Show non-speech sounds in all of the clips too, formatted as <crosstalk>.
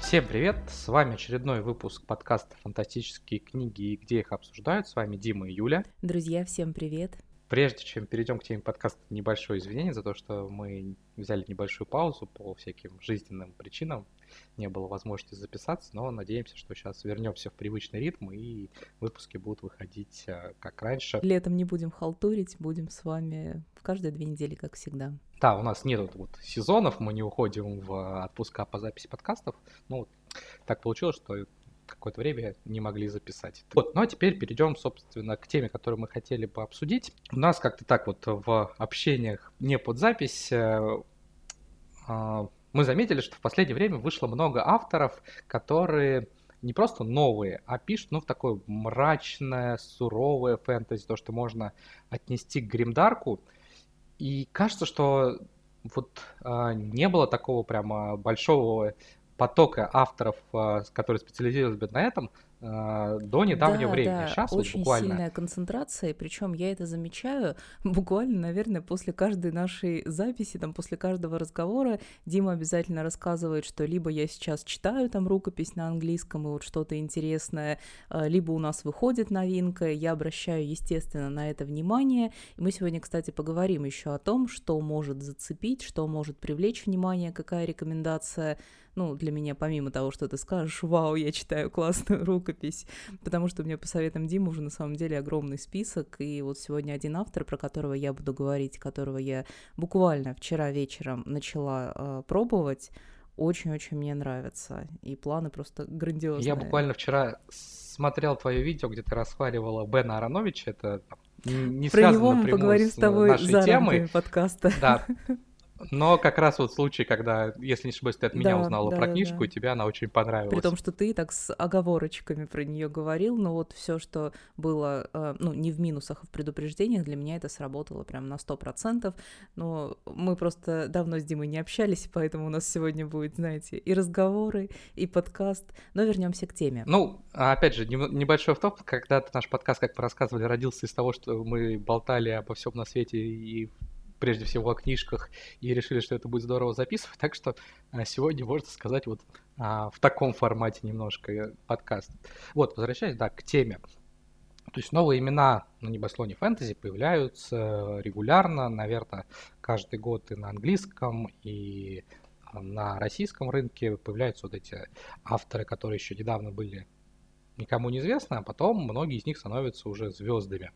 Всем привет! С вами очередной выпуск подкаста «Фантастические книги и где их обсуждают». С вами Дима и Юля. Друзья, всем привет! Прежде чем перейдем к теме подкаста, небольшое извинение за то, что мы взяли небольшую паузу по всяким жизненным причинам. Не было возможности записаться, но надеемся, что сейчас вернемся в привычный ритм и выпуски будут выходить э, как раньше. Летом не будем халтурить, будем с вами в каждые две недели, как всегда. Да, у нас нет вот сезонов, мы не уходим в отпуска по записи подкастов. Ну, так получилось, что какое-то время не могли записать. Вот, ну а теперь перейдем, собственно, к теме, которую мы хотели бы обсудить. У нас как-то так вот в общениях не под запись э, а, мы заметили, что в последнее время вышло много авторов, которые не просто новые, а пишут, ну, в такое мрачное, суровое фэнтези, то, что можно отнести к гримдарку. И кажется, что вот а, не было такого прямо большого потока авторов, а, которые специализировались бы на этом, а, до недавнего да, времени. Да, Сейчас очень вот буквально... сильная концентрация, причем я это замечаю <laughs> буквально, наверное, после каждой нашей записи, там, после каждого разговора Дима обязательно рассказывает, что либо я сейчас читаю там рукопись на английском и вот что-то интересное, а, либо у нас выходит новинка, я обращаю, естественно, на это внимание. И мы сегодня, кстати, поговорим еще о том, что может зацепить, что может привлечь внимание, какая рекомендация ну, для меня, помимо того, что ты скажешь, вау, я читаю классную рукопись, потому что у меня по советам Димы уже на самом деле огромный список, и вот сегодня один автор, про которого я буду говорить, которого я буквально вчера вечером начала э, пробовать, очень-очень мне нравится, и планы просто грандиозные. Я буквально вчера смотрел твое видео, где ты расхваливала Бена Ароновича, это не Про него мы поговорим с с тобой за темой. рамками подкаста. Да, <laughs> но как раз вот случай, когда, если не ошибаюсь, ты от меня Да, узнала да, про да, книжку, да. и тебе она очень понравилась. При том, что ты так с оговорочками про нее говорил, но вот все, что было, э, ну, не в минусах, а в предупреждениях, для меня это сработало прям на сто процентов. Но мы просто давно с Димой не общались, поэтому у нас сегодня будет, знаете, и разговоры, и подкаст. Но вернемся к теме. Ну, опять же, небольшой автоп, когда наш подкаст, как мы рассказывали, родился из того, что мы болтали обо всем на свете и прежде всего о книжках, и решили, что это будет здорово записывать. Так что а, сегодня, можно сказать, вот а, в таком формате немножко э, подкаст. Вот, возвращаясь, да, к теме. То есть новые имена на небослоне фэнтези появляются регулярно, наверное, каждый год и на английском, и на российском рынке появляются вот эти авторы, которые еще недавно были никому неизвестны, а потом многие из них становятся уже звездами.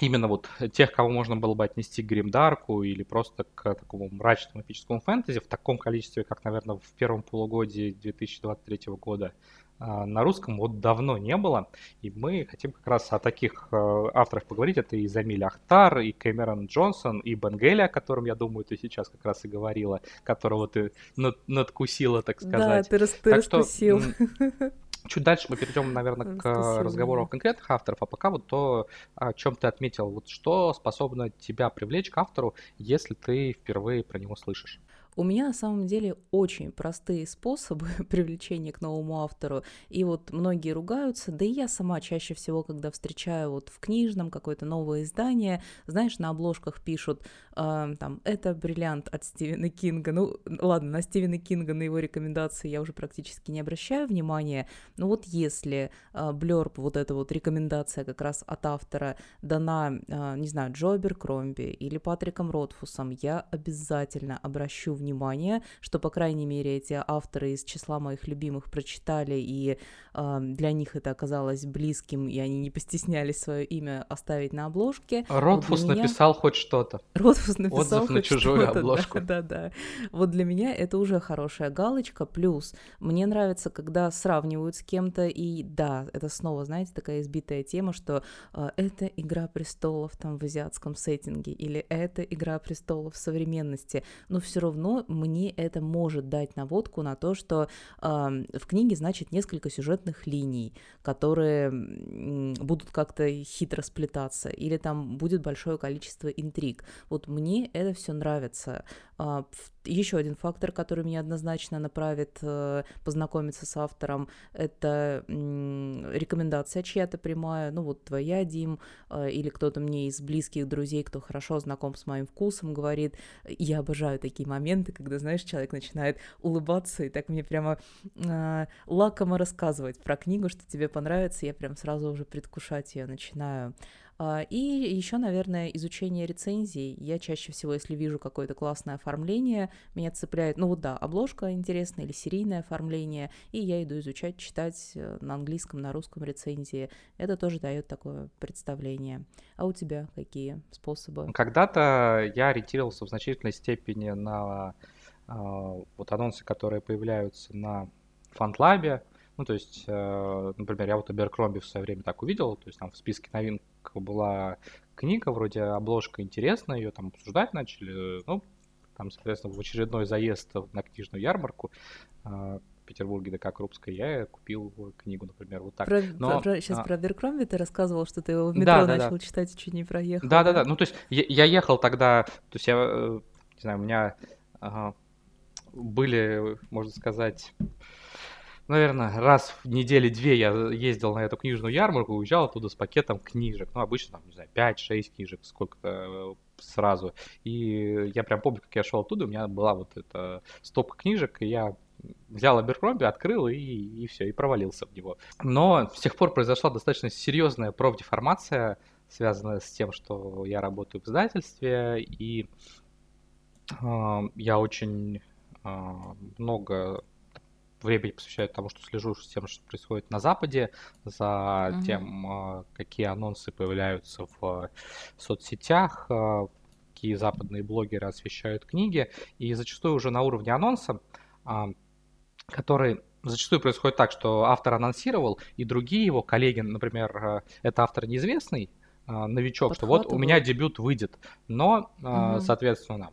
Именно вот тех, кого можно было бы отнести к гримдарку или просто к такому мрачному эпическому фэнтези в таком количестве, как, наверное, в первом полугодии 2023 года а, на русском вот давно не было, и мы хотим как раз о таких э, авторах поговорить. Это и Замиль Ахтар, и Кэмерон Джонсон, и Бенгеля, о котором, я думаю, ты сейчас как раз и говорила, которого ты над- надкусила, так Да, сказать. ты, рас- ты Так что, раскусил. м, Чуть дальше мы перейдем, наверное, к Раскусил разговору о конкретных авторов, а пока вот то, о чем ты отметил, вот что способно тебя привлечь к автору, если ты впервые про него слышишь. У меня на самом деле очень простые способы <laughs> привлечения к новому автору. И вот многие ругаются, да и я сама чаще всего, когда встречаю вот в книжном какое-то новое издание, знаешь, на обложках пишут э, там «это бриллиант от Стивена Кинга». Ну, ладно, на Стивена Кинга, на его рекомендации я уже практически не обращаю внимания, но вот если э, блёрб, вот эта вот рекомендация как раз от автора дана, э, не знаю, Джо Кромби или Патриком Ротфусом, я обязательно обращу внимание, что, по крайней мере, эти авторы из числа моих любимых прочитали, и для них это оказалось близким, и они не постеснялись свое имя оставить на обложке. Ротфус для меня- написал хоть что-то. Ротфус написал Отзыв на хоть чужую что-то, обложку. Да, <laughs> да, да. Вот для меня это уже хорошая галочка. Плюс мне нравится, когда сравнивают с кем-то, и да, это снова, знаете, такая избитая тема, что э, это игра престолов там в азиатском сеттинге, или это игра престолов в современности. Но все равно мне это может дать наводку на то, что э, в книге, значит, несколько сюжетных линий, которые будут как-то хитро сплетаться, или там будет большое количество интриг. Вот мне это все нравится. А, Еще один фактор, который меня однозначно направит э, познакомиться с автором, это рекомендация чья-то прямая, ну вот твоя, Дим, э, или кто-то мне из близких друзей, кто хорошо знаком с моим вкусом, говорит. Я обожаю такие моменты, когда, знаешь, человек начинает улыбаться и так мне прямо э, лакомо рассказывать про книгу, что тебе понравится, я прям сразу уже предвкушать ее начинаю. А, и еще, наверное, изучение рецензий. Я чаще всего, если вижу какое-то классное оформление, меня цепляет, ну вот да, обложка интересная или серийное оформление, и я иду изучать, читать э, на английском, на русском рецензии. Это тоже дает такое представление. А у тебя какие способы? Когда-то я ориентировался в значительной степени на э, вот анонсы, которые появляются на фантлабе, ну, то есть, э, например, я вот Аберкромби в свое время так увидел, то есть там в списке новинок была книга, вроде обложка интересная, ее там обсуждать начали, ну, там, соответственно, в очередной заезд на книжную ярмарку э, в Петербурге, ДК Крупской, я купил книгу, например, вот так. Про, Но, про, сейчас а... про Аберкромби ты рассказывал, что ты его в метро да, да, начал да. читать и чуть не проехал. Да-да-да, ну, то есть я, я ехал тогда, то есть я, э, не знаю, у меня ага, были, можно сказать наверное, раз в неделю две я ездил на эту книжную ярмарку, уезжал оттуда с пакетом книжек. Ну, обычно, там, не знаю, 5-6 книжек, сколько-то э, сразу. И я прям помню, как я шел оттуда, у меня была вот эта стопка книжек, и я взял Аберкромби, открыл и, и все, и провалился в него. Но с тех пор произошла достаточно серьезная профдеформация, связанная с тем, что я работаю в издательстве, и э, я очень э, много времени посвящаю тому, что слежу с тем, что происходит на Западе, за угу. тем, а, какие анонсы появляются в соцсетях, а, какие западные блогеры освещают книги. И зачастую уже на уровне анонса, а, который зачастую происходит так, что автор анонсировал, и другие его коллеги, например, это автор неизвестный, новичок, что вот у меня дебют выйдет, но, угу. соответственно,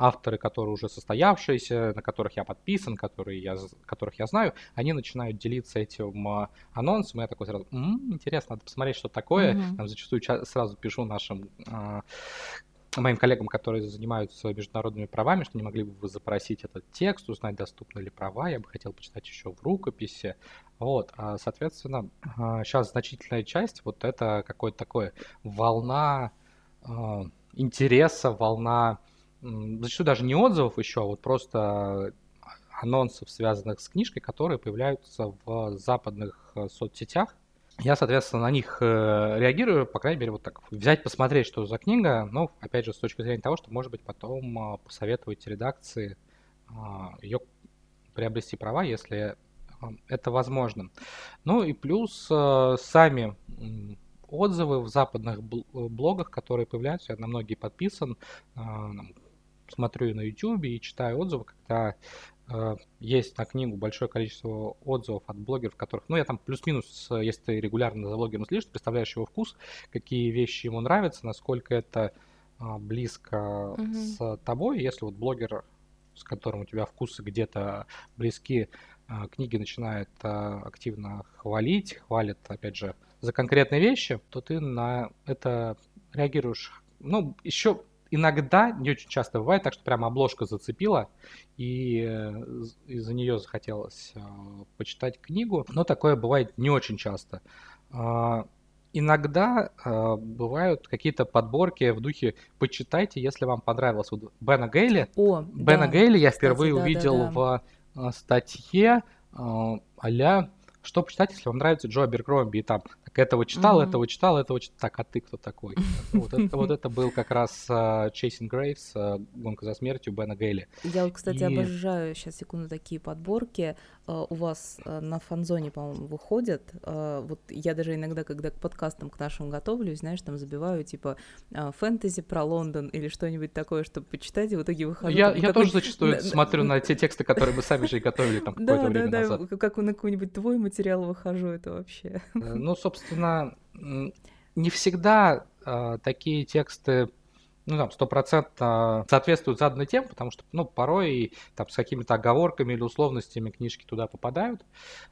авторы, которые уже состоявшиеся, на которых я подписан, которые я, которых я знаю, они начинают делиться этим а, анонсом, и я такой сразу, м-м, интересно, надо посмотреть, что такое. Mm-hmm. Там зачастую сразу пишу нашим а, моим коллегам, которые занимаются международными правами, что не могли бы вы запросить этот текст, узнать, доступны ли права, я бы хотел почитать еще в рукописи. Вот, а, соответственно, сейчас значительная часть, вот это какое-то такое волна интереса, волна зачастую даже не отзывов еще, а вот просто анонсов, связанных с книжкой, которые появляются в западных э, соцсетях. Я, соответственно, на них э, реагирую, по крайней мере, вот так. Взять, посмотреть, что за книга, но, опять же, с точки зрения того, что, может быть, потом э, посоветовать редакции ее приобрести права, если это возможно. Ну и плюс сами отзывы в западных блогах, которые появляются, я на многие подписан, смотрю на YouTube и читаю отзывы, когда э, есть на книгу большое количество отзывов от блогеров, которых, ну, я там плюс-минус, если ты регулярно за блогером следишь, ты представляешь его вкус, какие вещи ему нравятся, насколько это э, близко mm-hmm. с тобой. Если вот блогер, с которым у тебя вкусы где-то близки, э, книги начинает э, активно хвалить, хвалит, опять же, за конкретные вещи, то ты на это реагируешь. Ну, еще иногда, не очень часто бывает так, что прямо обложка зацепила, и э, из-за нее захотелось э, почитать книгу, но такое бывает не очень часто. Э, иногда э, бывают какие-то подборки в духе «почитайте, если вам понравилось». Вот Бена Гейли, О, Бена да. Гейли я впервые Кстати, увидел да, да. в э, статье э, а что почитать, если вам нравится Джо Аберкромби, и там так этого читал, mm-hmm. этого читал, этого читал. Так, а ты кто такой? <laughs> Вот это, вот это был как раз uh, Chasing Graves, uh, гонка за смертью Бена Гейли. Я, кстати, и... обожаю сейчас секунду такие подборки. Uh, у вас uh, на фанзоне, по-моему, выходят. Uh, вот я даже иногда, когда к подкастам к нашим готовлюсь, знаешь, там забиваю типа uh, фэнтези про Лондон или что-нибудь такое, чтобы почитать, и в итоге выхожу. Я, я тоже зачастую смотрю на те тексты, которые мы сами же и готовили там <laughs> какое-то время назад. Да, да, как на какой-нибудь твой материал выхожу, это вообще. Э, ну, собственно, собственно, не всегда э, такие тексты ну, там, стопроцентно соответствуют заданной теме, потому что, ну, порой там с какими-то оговорками или условностями книжки туда попадают.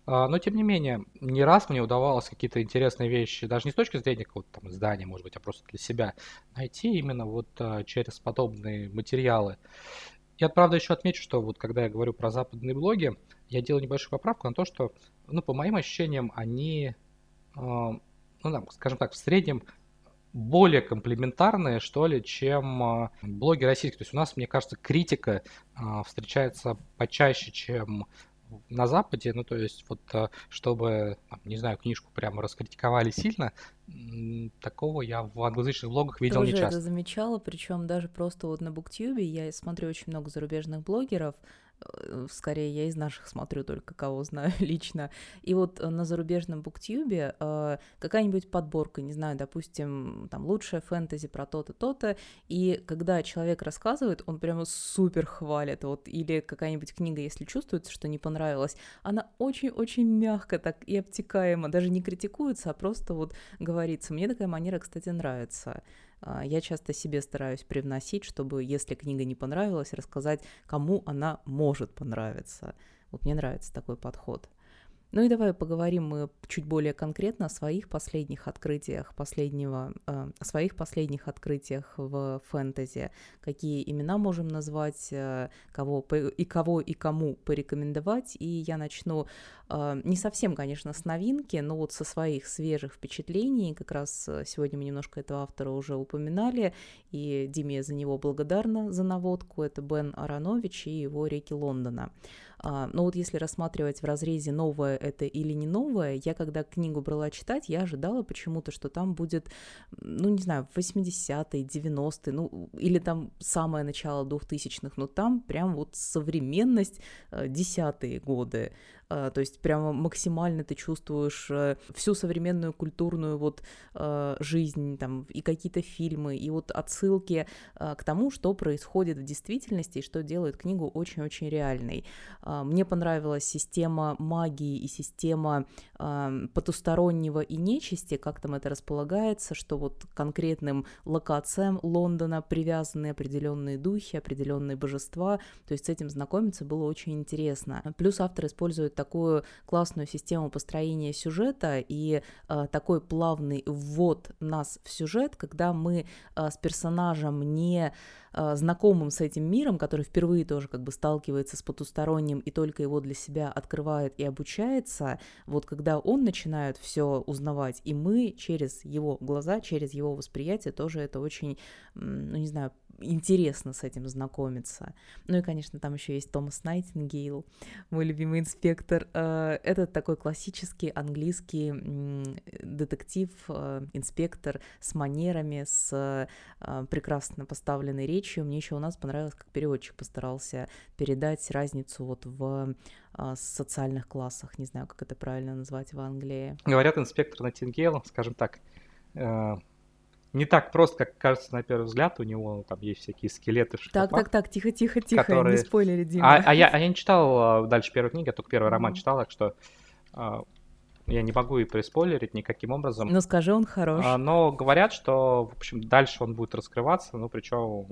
А, но, тем не менее, не раз мне удавалось какие-то интересные вещи, даже не с точки зрения какого-то там издания, может быть, а просто для себя, найти именно вот а, через подобные материалы. Я, правда, еще отмечу, что вот когда я говорю про западные блоги, я делаю небольшую поправку на то, что, ну, по моим ощущениям, они, ну, там, скажем так, в среднем более комплементарные, что ли, чем э, блоги российские. То есть у нас, мне кажется, критика э, встречается почаще, чем на Западе, ну, то есть вот э, чтобы, не знаю, книжку прямо раскритиковали сильно, такого я в англоязычных блогах видел Тоже не часто. это замечала, причем даже просто вот на Буктюбе я смотрю очень много зарубежных блогеров, Э, скорее я из наших смотрю только кого знаю <laughs> лично. И вот э, на зарубежном буктюбе э, какая-нибудь подборка, не знаю, допустим, там лучшая фэнтези про то-то, то-то, и когда человек рассказывает, он прямо супер хвалит, вот, или какая-нибудь книга, если чувствуется, что не понравилась, она очень-очень мягко так и обтекаемо, даже не критикуется, а просто вот говорится. Мне такая манера, кстати, нравится. А, я часто себе стараюсь привносить, чтобы, если книга не понравилась, рассказать, кому она может понравиться. Вот мне нравится такой подход. Ну и давай поговорим мы чуть более конкретно о своих последних открытиях последнего, э, о своих последних открытиях в фэнтези. Какие имена можем назвать, э, кого и кого и кому порекомендовать. И я начну э, не совсем, конечно, с новинки, но вот со своих свежих впечатлений. Как раз сегодня мы немножко этого автора уже упоминали, и Диме за него благодарна за наводку. Это Бен Аронович и его «Реки Лондона». А, но вот если рассматривать в разрезе новое это или не новое, я когда книгу брала читать, я ожидала почему-то, что там будет, ну не знаю, 80-е, 90-е, ну или там самое начало 2000-х, но там прям вот современность, э, десятые годы. А, то есть прямо максимально ты чувствуешь э, всю современную культурную вот а, жизнь, там, и какие-то фильмы, и вот отсылки а, к тому, что происходит в действительности, и что делает книгу очень-очень реальной. Мне понравилась система магии и система потустороннего и нечисти, как там это располагается, что вот конкретным локациям Лондона привязаны определенные духи, определенные божества, то есть с этим знакомиться было очень интересно. Плюс автор использует такую классную систему построения сюжета и э, такой плавный ввод нас в сюжет, когда мы э, с персонажем не э, знакомым с этим миром, который впервые тоже как бы сталкивается с потусторонним и только его для себя открывает и обучается, вот когда он начинает все узнавать, и мы через его глаза, через его восприятие тоже это очень, ну не знаю, интересно с этим знакомиться. Ну и, конечно, там еще есть Томас Найтингейл, мой любимый инспектор. Э, это такой классический английский детектив, э, инспектор с манерами, с э, прекрасно поставленной речью. Мне еще у нас понравилось, как переводчик постарался передать разницу вот в социальных классах. Не знаю, как это правильно назвать в Англии. Говорят, инспектор Найтингейл, скажем так, не так просто, как кажется на первый взгляд. У него там есть всякие скелеты в шкафах. Так, так, так, тихо, тихо, тихо, которые... не спойлери, Дима. А, а, я, а я не читал а, дальше первой книги, я только первый роман читал, так что а, я не могу и приспойлерить никаким образом. Ну скажи, он хорош. А, но говорят, что, в общем, дальше он будет раскрываться, ну причем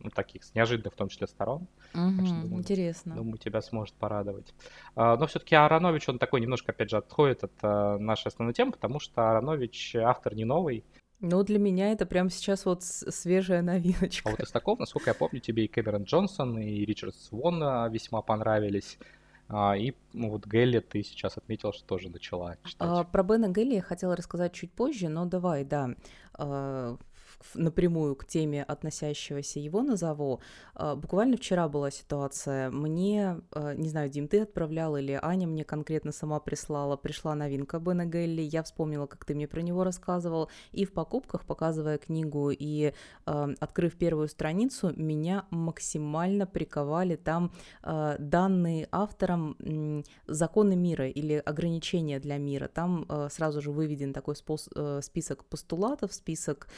ну, таких с неожиданных, в том числе, сторон. Угу, что, думаю, интересно. Думаю, тебя сможет порадовать. А, но все-таки Аронович, он такой немножко, опять же, отходит от а, нашей основной темы, потому что Аронович автор не новый. Ну, для меня это прямо сейчас вот свежая новиночка. А вот из такого, насколько я помню, тебе и Кэмерон Джонсон, и Ричард Свон весьма понравились. А, и ну, вот Гелли ты сейчас отметил, что тоже начала читать. А, про Бена Гелли я хотела рассказать чуть позже, но давай, да. А, напрямую к теме относящегося его назову. А, буквально вчера была ситуация. Мне, а, не знаю, Дим, ты отправлял или Аня мне конкретно сама прислала, пришла новинка Бена Гелли, я вспомнила, как ты мне про него рассказывал, и в покупках, показывая книгу и э, открыв первую страницу, меня максимально приковали там данные автором законы мира или ограничения для мира. Там сразу же выведен такой э, список постулатов, список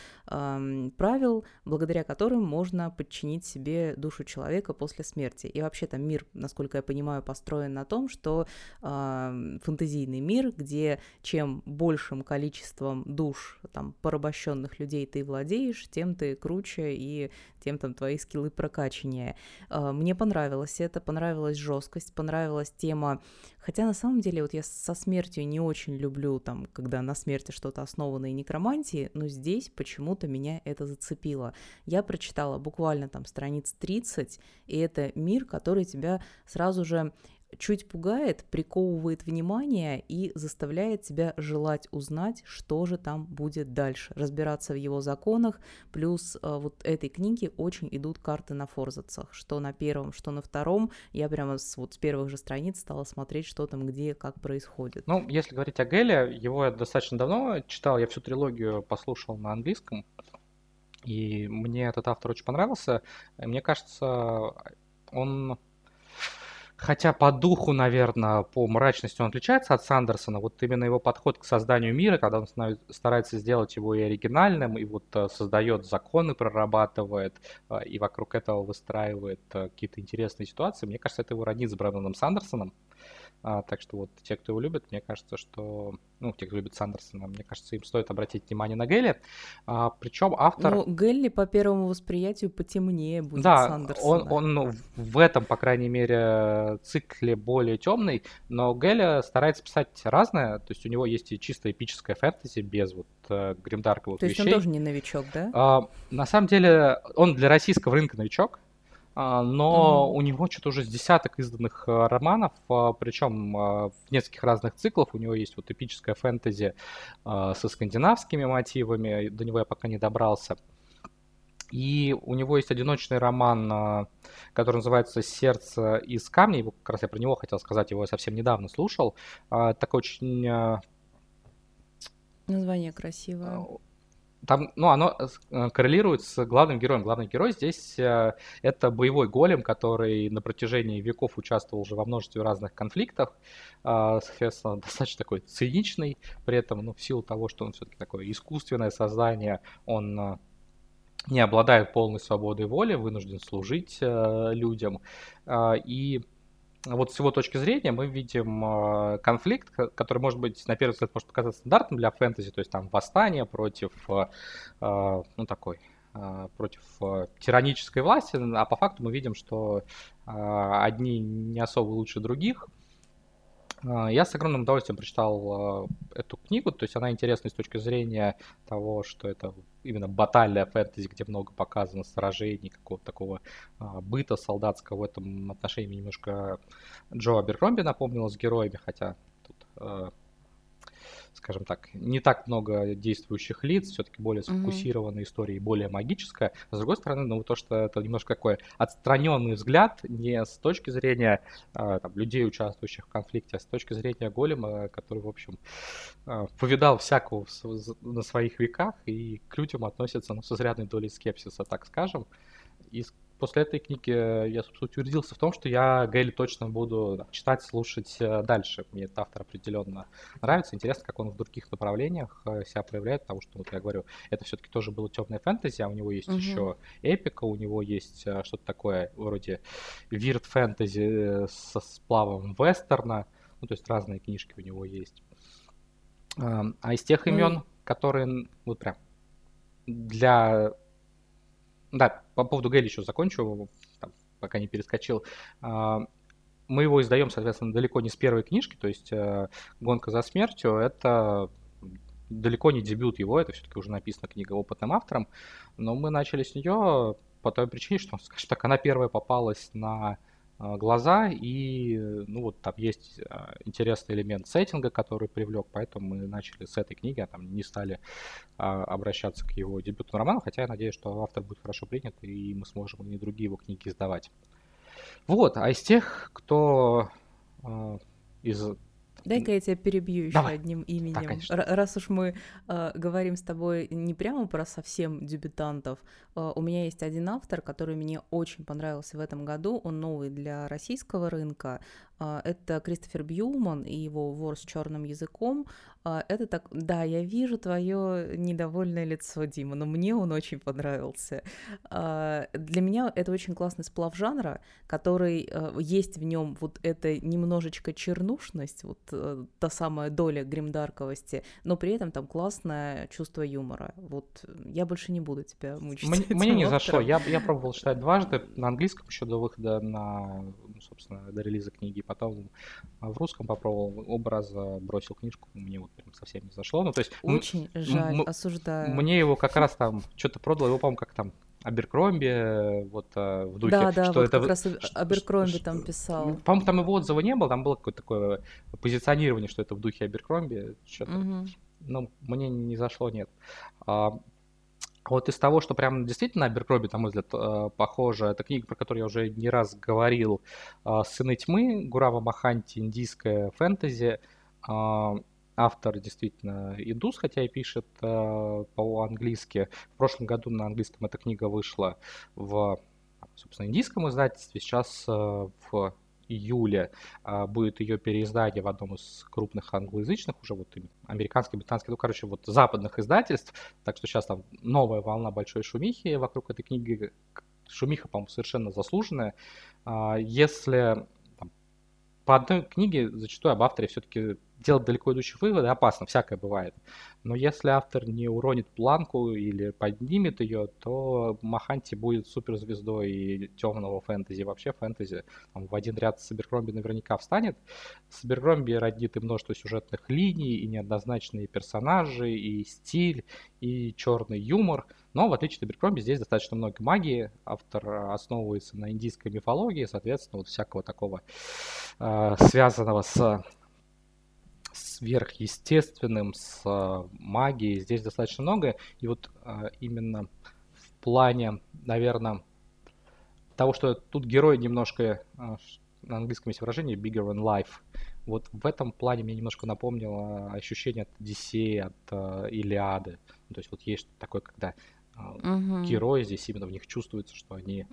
правил, благодаря которым можно подчинить себе душу человека после смерти. И вообще там мир, насколько я понимаю, построен на том, что э, фэнтезийный мир, где чем большим количеством душ там порабощенных людей ты владеешь, тем ты круче и тем там твои скиллы прокачаннее. Э, мне понравилось это, понравилась жесткость, понравилась тема Хотя на самом деле вот я со смертью не очень люблю, там, когда на смерти что-то основано и некромантии, но здесь почему-то меня это зацепило. Я прочитала буквально там страниц 30, и это мир, который тебя сразу же чуть пугает, приковывает внимание и заставляет тебя желать узнать, что же там будет дальше, разбираться в его законах. Плюс э, вот этой книге очень идут карты на форзацах, что на первом, что на втором. Я прямо с, вот с первых же страниц стала смотреть, что там где, как происходит. Ну, если говорить о Геле, его я достаточно давно читал, я всю трилогию послушал на английском, и мне этот автор очень понравился. Мне кажется, он Хотя по духу, наверное, по мрачности он отличается от Сандерсона. Вот именно его подход к созданию мира, когда он старается сделать его и оригинальным, и вот э, создает законы, прорабатывает, э, и вокруг этого выстраивает э, какие-то интересные ситуации. Мне кажется, это его роднит с Брэндоном Сандерсоном. А, так что вот те, кто его любит, мне кажется, что... Ну, те, кто любит Сандерсона, мне кажется, им стоит обратить внимание на Гелли. А, причем автор... Ну, Гелли по первому восприятию потемнее будет да, Сандерсона. он, он ну, в этом, по крайней мере, цикле более темный, но Гелли старается писать разное. То есть у него есть и чисто эпическая фэнтези без вот э, гримдарковых То есть вещей. он тоже не новичок, да? А, на самом деле, он для российского рынка новичок. А, но mm-hmm. у него что-то уже с десяток изданных э, романов, а, причем а, в нескольких разных циклах. У него есть вот эпическая фэнтези со скандинавскими мотивами, до него я пока не добрался. И у него есть одиночный роман, который называется «Сердце из камня». Его, как раз я про него хотел сказать, его я совсем недавно слушал. Такой очень... Название красивое там, ну, оно э, коррелирует с главным героем. Главный герой здесь э, это боевой голем, который на протяжении веков участвовал уже во множестве разных конфликтов. Э, соответственно, <laughs> достаточно такой циничный, при этом, ну, в силу того, что он все-таки такое искусственное создание, он э, не обладает полной свободой воли, вынужден служить э, людям. Э, и вот с его точки зрения мы видим э, конфликт, который, может быть, на первый взгляд может показаться стандартным для фэнтези, то есть там восстание против, э, э, ну, такой, против тиранической власти, а по факту мы видим, что одни не особо лучше других – я с огромным удовольствием прочитал а, эту книгу, то есть она интересна с точки зрения того, что это именно батальная фэнтези, где много показано сражений, какого-то такого а, быта солдатского. В этом отношении немножко Джо Аберкромби напомнила с героями, хотя тут скажем так, не так много действующих лиц, все-таки более сфокусированная mm-hmm. история и более магическая. А с другой стороны, ну, то, что это немножко такой отстраненный взгляд, не с точки зрения а, там, людей, участвующих в конфликте, а с точки зрения голема, который, в общем, а, повидал всякого на своих веках и к людям относится ну, с изрядной долей скепсиса, так скажем. И после этой книги я, собственно, утвердился в том, что я Гейли точно буду читать, слушать э, дальше. Мне этот автор определенно нравится. Интересно, как он в других направлениях э, себя проявляет, потому что, вот я говорю, это все-таки тоже было темная фэнтези, а у него есть угу. еще эпика, у него есть э, что-то такое вроде вирт фэнтези со сплавом вестерна. Ну, то есть разные книжки у него есть. А из тех имен, ну... которые вот прям для да, по поводу Гейли еще закончу, там, пока не перескочил. А, мы его издаем, соответственно, далеко не с первой книжки, то есть э, «Гонка за смертью» — это далеко не дебют его, это все-таки уже написана книга опытным автором, но мы начали с нее по той причине, что, скажем так, она первая попалась на глаза, и ну вот там есть а, интересный элемент сеттинга, который привлек, поэтому мы начали с этой книги, а там не стали а, обращаться к его дебютному роману, хотя я надеюсь, что автор будет хорошо принят, и мы сможем и другие его книги издавать. Вот, а из тех, кто из Дай-ка я тебя перебью еще Давай. одним именем. Да, Раз уж мы э, говорим с тобой не прямо про совсем дебютантов, э, у меня есть один автор, который мне очень понравился в этом году. Он новый для российского рынка. Э, это Кристофер Бьюман и его вор с черным языком. Э, это так, да, я вижу твое недовольное лицо, Дима, но мне он очень понравился. Э, для меня это очень классный сплав жанра, который э, есть в нем вот эта немножечко чернушность, вот э, та самая доля гримдарковости, но при этом там классное чувство юмора. Вот я больше не буду тебя мучить. Мне, мне не зашло. Я, я пробовал читать дважды на английском еще до выхода на, ну, собственно, до релиза книги, потом в русском попробовал оба раза бросил книжку, мне вот прям совсем не зашло. Ну, то есть, Очень жаль, осуждаю. Мне его как раз там что-то продал, его, по-моему, как там Аберкромби, вот а, в духе, да, да, что вот это... как раз Аберкромби там писал. По-моему, там его отзыва не было, там было какое-то такое позиционирование, что это в духе Аберкромби, что-то, угу. ну, мне не зашло, нет. А, вот из того, что прям действительно Аберкромби, на мой взгляд, а, похоже, это книга, про которую я уже не раз говорил, а, «Сыны тьмы», Гурава Маханти, индийская фэнтези, автор действительно индус, хотя и пишет э, по-английски. В прошлом году на английском эта книга вышла в, собственно, индийском издательстве. Сейчас э, в июле э, будет ее переиздание в одном из крупных англоязычных, уже вот американских, британских, ну, короче, вот западных издательств. Так что сейчас там новая волна большой шумихи вокруг этой книги. Шумиха, по-моему, совершенно заслуженная. Э, если по одной книге зачастую об авторе все-таки делать далеко идущие выводы опасно, всякое бывает. Но если автор не уронит планку или поднимет ее, то Маханти будет суперзвездой и темного фэнтези. Вообще фэнтези там, в один ряд с Аберкромби наверняка встанет. С Аберкромби родит и множество сюжетных линий, и неоднозначные персонажи, и стиль, и черный юмор. Но в отличие от Аберкромби здесь достаточно много магии. Автор основывается на индийской мифологии, соответственно, вот всякого такого э, связанного с сверхъестественным, с э, магией. Здесь достаточно много. И вот э, именно в плане, наверное, того, что тут герой немножко, э, на английском есть выражение bigger than life. Вот в этом плане мне немножко напомнило ощущение от Одиссея, от Илиады. Ну, то есть вот есть такое, когда угу. герои здесь именно в них чувствуется, что они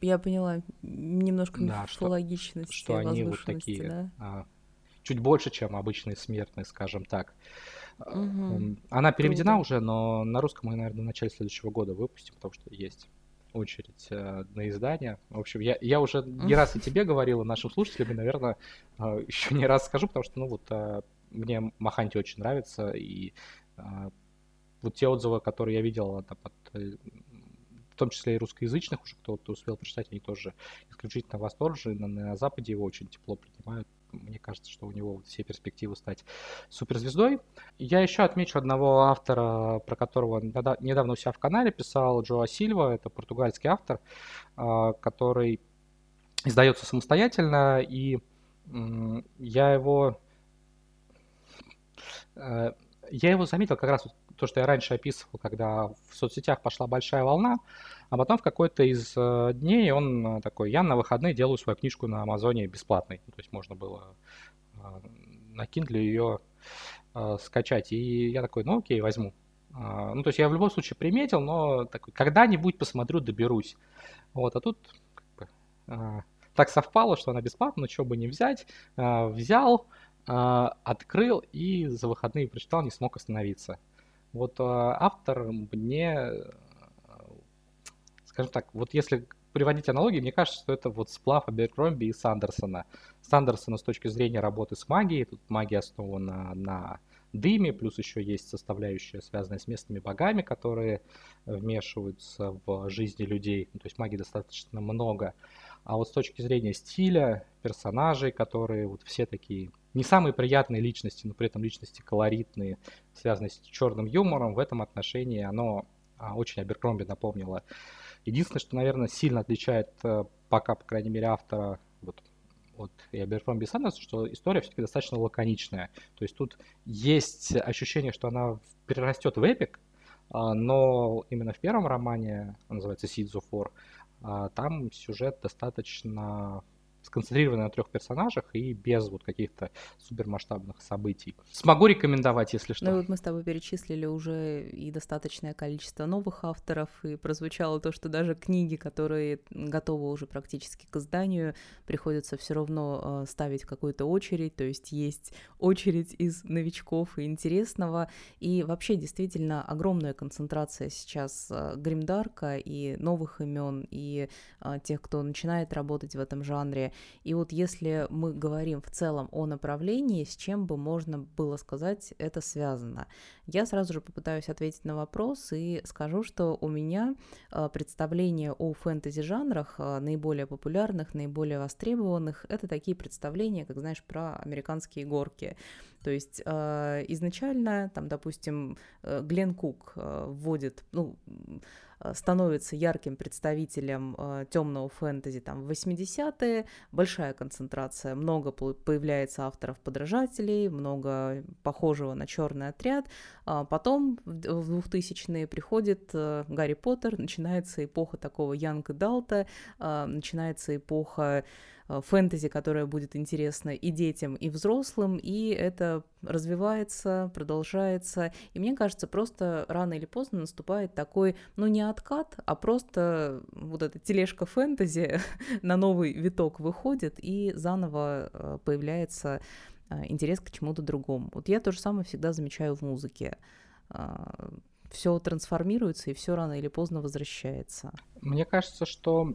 я поняла. Немножко да, мифологичности, что, что они вот такие да? А, чуть больше, чем обычные смертные, скажем так. Угу. Она переведена Круто. уже, но на русском мы, наверное, в начале следующего года выпустим, потому что есть очередь э, на издание. В общем, я, я уже не раз и тебе говорил, и нашим слушателям, и, наверное, э, <laughs> еще не раз скажу, потому что, ну, вот э, мне Маханти очень нравится, и вот те отзывы, которые я видел там, от в том числе и русскоязычных уже, кто, кто успел прочитать, они тоже исключительно восторжены, на, на Западе его очень тепло принимают мне кажется, что у него все перспективы стать суперзвездой. Я еще отмечу одного автора, про которого недавно у себя в канале писал, Джоа Сильва, это португальский автор, а, который издается самостоятельно, и я его э, я его заметил как раз то, что я раньше описывал, когда в соцсетях пошла большая волна, а потом в какой-то из э, дней он э, такой, я на выходные делаю свою книжку на Амазоне бесплатной. То есть можно было э, на Kindle ее скачать. И я такой, ну окей, возьму. Ну, то есть я в любом случае приметил, но такой, когда-нибудь посмотрю, доберусь. Вот, а тут как бы, так совпало, что она бесплатная, но чего бы не взять. Взял, открыл и за выходные прочитал, не смог остановиться. Вот автор мне скажем так, вот если приводить аналогии, мне кажется, что это вот сплав Аберкромби и Сандерсона. Сандерсона с точки зрения работы с магией, тут магия основана на дыме, плюс еще есть составляющая, связанная с местными богами, которые вмешиваются в жизни людей. Ну, то есть магии достаточно много. А вот с точки зрения стиля, персонажей, которые вот все такие не самые приятные личности, но при этом личности колоритные, связанные с черным юмором, в этом отношении оно а, очень Аберкромби напомнило Единственное, что, наверное, сильно отличает э, пока, по крайней мере, автора вот, от и Аберфромби Сандерса, что история все-таки достаточно лаконичная. То есть тут есть ощущение, что она перерастет в эпик, а, но именно в первом романе, он называется Seeds of War, а, там сюжет достаточно сконцентрированы на трех персонажах и без вот каких-то супермасштабных событий. Смогу рекомендовать, если что. Ну вот мы с тобой перечислили уже и достаточное количество новых авторов, и прозвучало то, что даже книги, которые готовы уже практически к изданию, приходится все равно э, ставить какую-то очередь, то есть есть очередь из новичков и интересного, и вообще действительно огромная концентрация сейчас э, гримдарка и новых имен, и э, тех, кто начинает работать в этом жанре, И вот если мы говорим в целом о направлении, с чем бы можно было сказать это связано? Я сразу же попытаюсь ответить на вопрос и скажу, что у меня а, представление о фэнтези-жанрах а, наиболее популярных, наиболее востребованных, это такие представления, как, знаешь, про американские горки. То есть э, изначально, там, допустим, э, Глен Кук вводит, ну, становится ярким представителем э, темного фэнтези там в 80-е, большая концентрация, много появляется авторов-подражателей, много похожего на черный отряд. А потом в 2000-е приходит э, Гарри Поттер, начинается эпоха такого Янг Далта, э, начинается эпоха Э, фэнтези, которая будет интересна и детям, и взрослым, и это развивается, продолжается. И мне кажется, просто рано или поздно наступает такой, ну не откат, а просто вот эта тележка фэнтези <laughs> на новый виток выходит, и заново э, появляется э, интерес к чему-то другому. Вот я то же самое всегда замечаю в музыке все трансформируется и все рано или поздно возвращается. Мне кажется, что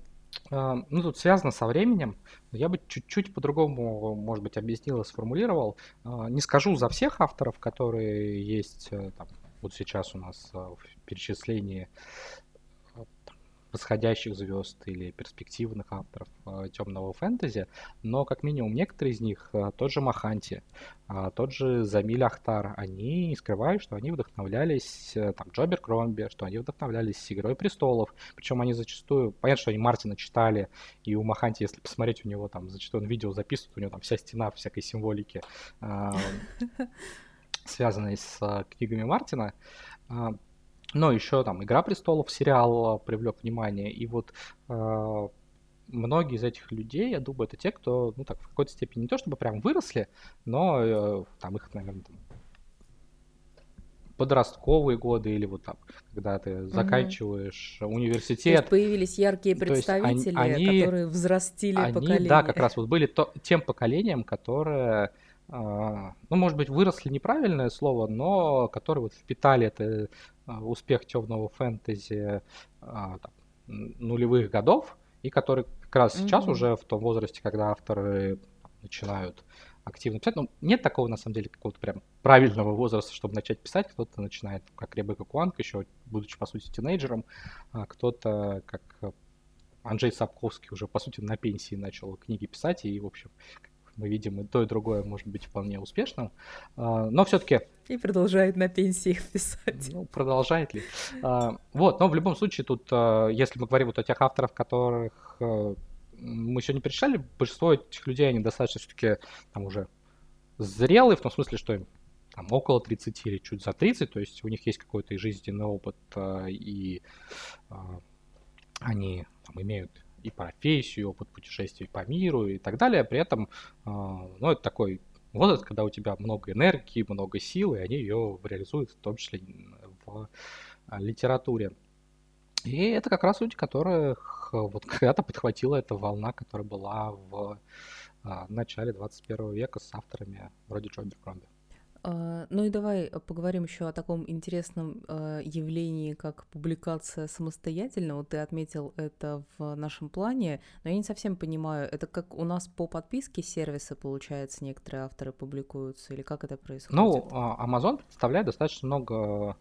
ну, тут связано со временем. Я бы чуть-чуть по-другому, может быть, объяснил и сформулировал. А, не скажу за всех авторов, которые есть э, там, вот сейчас у нас э, в перечислении восходящих звезд или перспективных авторов э, темного фэнтези, но как минимум некоторые из них, э, тот же Маханти, э, тот же Замиль Ахтар, они не скрывают, что они вдохновлялись, э, там, Джобер Кромби, что они вдохновлялись Игрой престолов, причем они зачастую, понятно, что они Мартина читали, и у Маханти, если посмотреть, у него там зачастую он видео записывает, у него там вся стена всякой символики, <laughs> связанной с книгами Мартина, но еще там «Игра престолов» сериал привлек внимание, и вот э, многие из этих людей, я думаю, это те, кто, ну так, в какой-то степени не то чтобы прям выросли, но э, там их, наверное, там, подростковые годы или вот там, когда ты заканчиваешь угу. университет. То есть появились яркие представители, они, которые взрастили они, поколение. Да, как раз вот были то, тем поколением, которое а, ну, может быть, выросли неправильное слово, но которые вот впитали это успех темного фэнтези а, нулевых годов, и которые как раз mm-hmm. сейчас уже в том возрасте, когда авторы начинают активно писать. Ну, нет такого, на самом деле, какого-то прям правильного возраста, чтобы начать писать. Кто-то начинает, как Ребекка Куанг, еще будучи, по сути, тинейджером, а кто-то, как Анджей Сапковский, уже, по сути, на пенсии начал книги писать, и, в общем, мы видим и то, и другое может быть вполне успешным. А, но все-таки... И продолжает на пенсии их писать. Ну, продолжает ли. А, вот, но в любом случае тут, а, если мы говорим вот о тех авторах, которых мы сегодня перечисляли, большинство этих людей, они достаточно все-таки там уже зрелые, в том смысле, что им там около 30 или чуть за 30, то есть у них есть какой-то и жизненный опыт, и они там, имеют и профессию, опыт путешествий по миру и так далее. При этом, а, ну, это такой возраст, когда у тебя много энергии, много сил, и они ее реализуют, в том числе в а, литературе. И это как раз люди, которых вот когда-то подхватила эта волна, которая была в начале 21 века с авторами вроде Джо Беркромби. А, ну и давай поговорим еще о таком интересном а, явлении, как публикация самостоятельно. Вот ты отметил это в нашем плане, но я не совсем понимаю, это как у нас по подписке сервиса, получается, некоторые авторы публикуются, или как это происходит? Ну, а, Amazon представляет достаточно много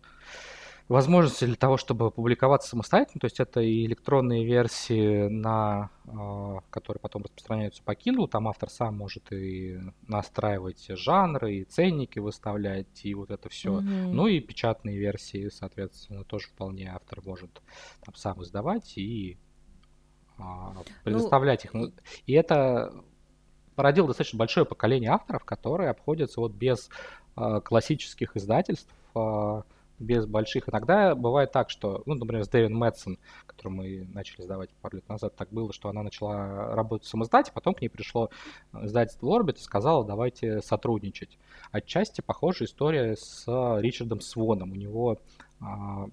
возможности для того, чтобы публиковаться самостоятельно, то есть это и электронные версии, на, а, которые потом распространяются по Kindle, там автор сам может и настраивать жанры, и ценники выставлять, и вот это все. Mm-hmm. Ну и печатные версии, соответственно, тоже вполне автор может там сам издавать и а, предоставлять ну... их. И это породило достаточно большое поколение авторов, которые обходятся вот без а, классических издательств, без больших. Иногда бывает так, что, ну, например, с Дэвин Мэтсон, которую мы начали сдавать пару лет назад, так было, что она начала работать в самоздате, потом к ней пришло издательство Orbit и сказала, давайте сотрудничать. Отчасти похожая история с Ричардом Своном. У него а,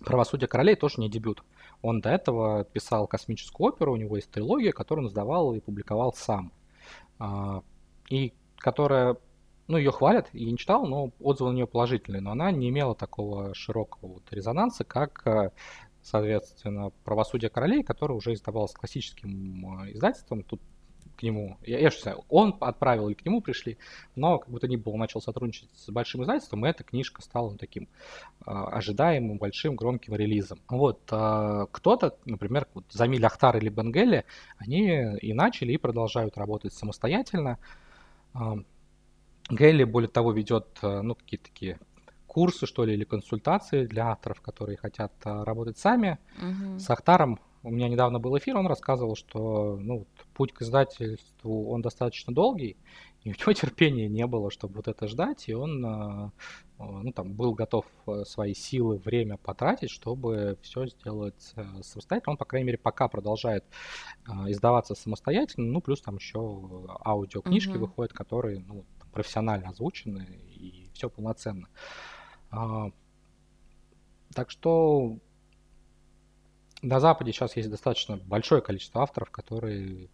«Правосудие королей» тоже не дебют. Он до этого писал космическую оперу, у него есть трилогия, которую он сдавал и публиковал сам. А, и которая ну, ее хвалят, я не читал, но отзывы на нее положительные, но она не имела такого широкого вот резонанса, как, э, соответственно, «Правосудие королей», которое уже издавалось классическим э, издательством. Тут к нему. Я, я что знаю, он отправил или к нему пришли, но как будто ни было, начал сотрудничать с большим издательством, и эта книжка стала таким э, ожидаемым, большим, громким релизом. Вот э, кто-то, например, вот Замиль Ахтар или Бенгели, они и начали, и продолжают работать самостоятельно. Э, Гелли, более того, ведет ну, какие-то такие курсы, что ли, или консультации для авторов, которые хотят работать сами. Угу. С Ахтаром у меня недавно был эфир, он рассказывал, что ну, путь к издательству, он достаточно долгий, и у него <laughs> терпения не было, чтобы вот это ждать, и он а, ну, там, был готов э, свои силы, время потратить, чтобы все сделать э, самостоятельно. Он, по крайней мере, пока продолжает издаваться самостоятельно, ну, плюс там еще аудиокнижки mm-hmm. выходят, которые ну, профессионально озвучены, и все полноценно. Так что на Западе сейчас есть достаточно большое количество авторов, которые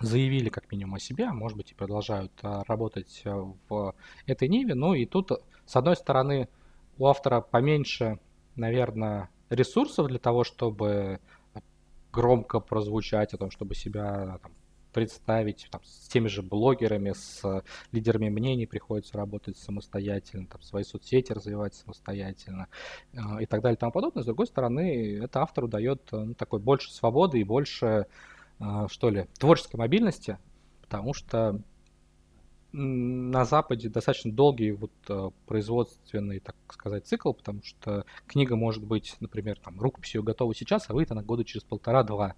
заявили как минимум о себе, а может быть и продолжают а, работать а, в этой ниве. Ну и тут, с одной стороны, у автора поменьше, наверное, ресурсов для того, чтобы громко прозвучать о том, чтобы себя там, представить там, с теми же блогерами, с лидерами мнений приходится работать самостоятельно, там, свои соцсети развивать самостоятельно э, и так далее и тому подобное. С другой стороны, это автору дает ну, такой больше свободы и больше, э, что ли, творческой мобильности, потому что на Западе достаточно долгий вот э, производственный, так сказать, цикл, потому что книга может быть, например, там, рукописью готова сейчас, а выйдет она года через полтора-два.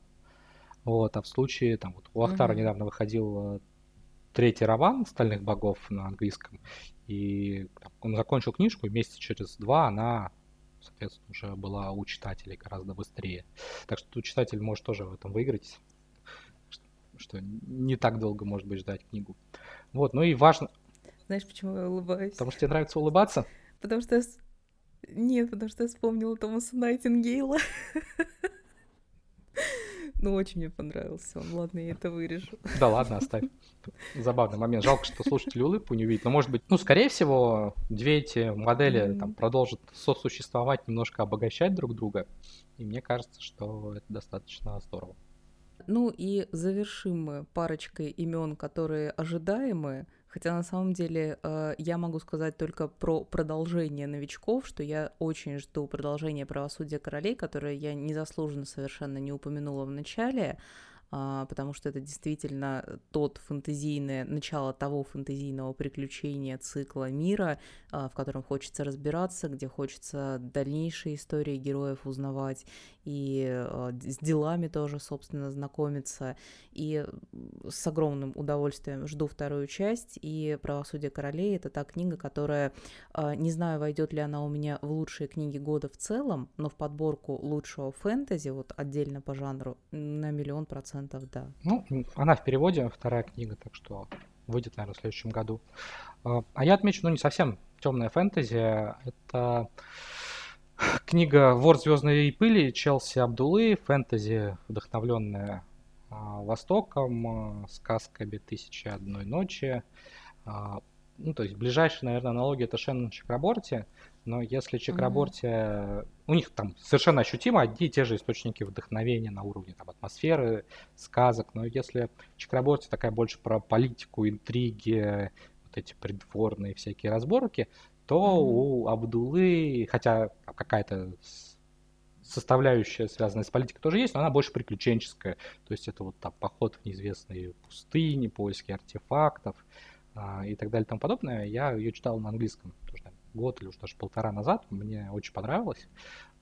Вот, а в случае, там, вот у Ахтара mm-hmm. недавно выходил э, третий роман «Стальных богов» на английском, и он закончил книжку, и месяца через два она, соответственно, уже была у читателей гораздо быстрее. Так что читатель может тоже в этом выиграть, что не так долго, может быть, ждать книгу. Вот, ну и важно... Знаешь, почему я улыбаюсь? Потому что тебе нравится улыбаться? Потому что. Нет, потому что я вспомнила Томаса Найтингейла. <laughs> Ну, очень мне понравился он. Ладно, я это вырежу. Да ладно, оставь. Забавный момент. Жалко, что слушатели улыбку не увидят. Но, может быть, ну, скорее всего, две эти модели mm-hmm. там продолжат сосуществовать, немножко обогащать друг друга. И мне кажется, что это достаточно здорово. Ну и завершим мы парочкой имен, которые ожидаемые. Хотя на самом деле э, я могу сказать только про продолжение новичков, что я очень жду продолжения правосудия королей, которое я незаслуженно совершенно не упомянула в начале. А, потому что это действительно тот фэнтезийное, начало того фэнтезийного приключения цикла мира, а, в котором хочется разбираться, где хочется дальнейшие истории героев узнавать, и а, с делами тоже, собственно, знакомиться. И с огромным удовольствием жду вторую часть, и «Правосудие королей» — это та книга, которая, не знаю, войдет ли она у меня в лучшие книги года в целом, но в подборку лучшего фэнтези, вот отдельно по жанру, на миллион процентов процентов, да. Ну, она в переводе, вторая книга, так что выйдет, наверное, в следующем году. А, а я отмечу, ну, не совсем темная фэнтези. Это книга «Вор звездной пыли» Челси Абдулы, фэнтези, вдохновленная а, Востоком, а, сказками «Тысячи одной ночи». Ну, то есть ближайшая, наверное, аналогия это Шеннон Чакраборти, но если Чакраборти, mm-hmm. У них там совершенно ощутимо одни и те же источники вдохновения на уровне там, атмосферы, сказок, но если Чакраборти такая больше про политику, интриги, вот эти придворные всякие разборки, то mm-hmm. у Абдулы, хотя какая-то составляющая, связанная с политикой, тоже есть, но она больше приключенческая. То есть это вот там поход в неизвестные пустыни, поиски артефактов а, и так далее и тому подобное. Я ее читал на английском тоже год или уже даже полтора назад. Мне очень понравилось.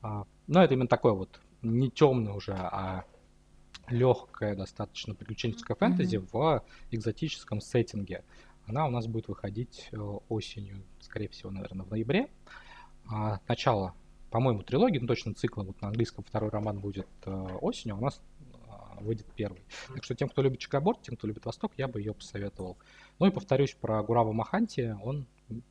А, но это именно такое вот не темное уже, а легкое достаточно приключенческое фэнтези mm-hmm. в экзотическом сеттинге. Она у нас будет выходить э, осенью, скорее всего, наверное, в ноябре. А, начало, по-моему, трилогии, ну точно цикла, вот на английском второй роман будет э, осенью, а у нас а, выйдет первый. Так что тем, кто любит Чикаборд, тем, кто любит Восток, я бы ее посоветовал. Ну и повторюсь про Гурава Маханти, он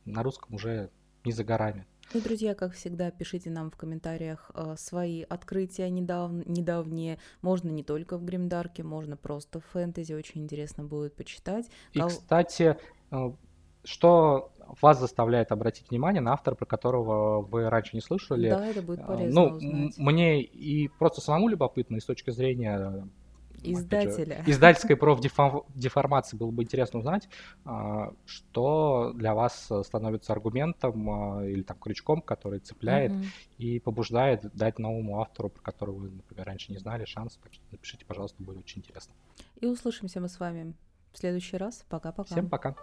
на русском уже не за горами. Ну, друзья, как всегда, пишите нам в комментариях э, свои открытия недав... недавние. Можно не только в Гримдарке, можно просто в фэнтези. Очень интересно будет почитать. И, Кол... кстати, э, что вас заставляет обратить внимание на автора, про которого вы раньше не слышали. Да, это будет э, полезно ну, узнать. Мне и просто самому любопытно, и с точки зрения Издателя. Издательской профдеформации было бы интересно узнать, а, что для вас становится аргументом а, или там крючком, который цепляет угу. и побуждает дать новому автору, про которого вы, например, раньше не знали, шанс. Так что напишите, пожалуйста, будет очень интересно. И услышимся мы с вами в следующий раз. Пока-пока. Всем пока.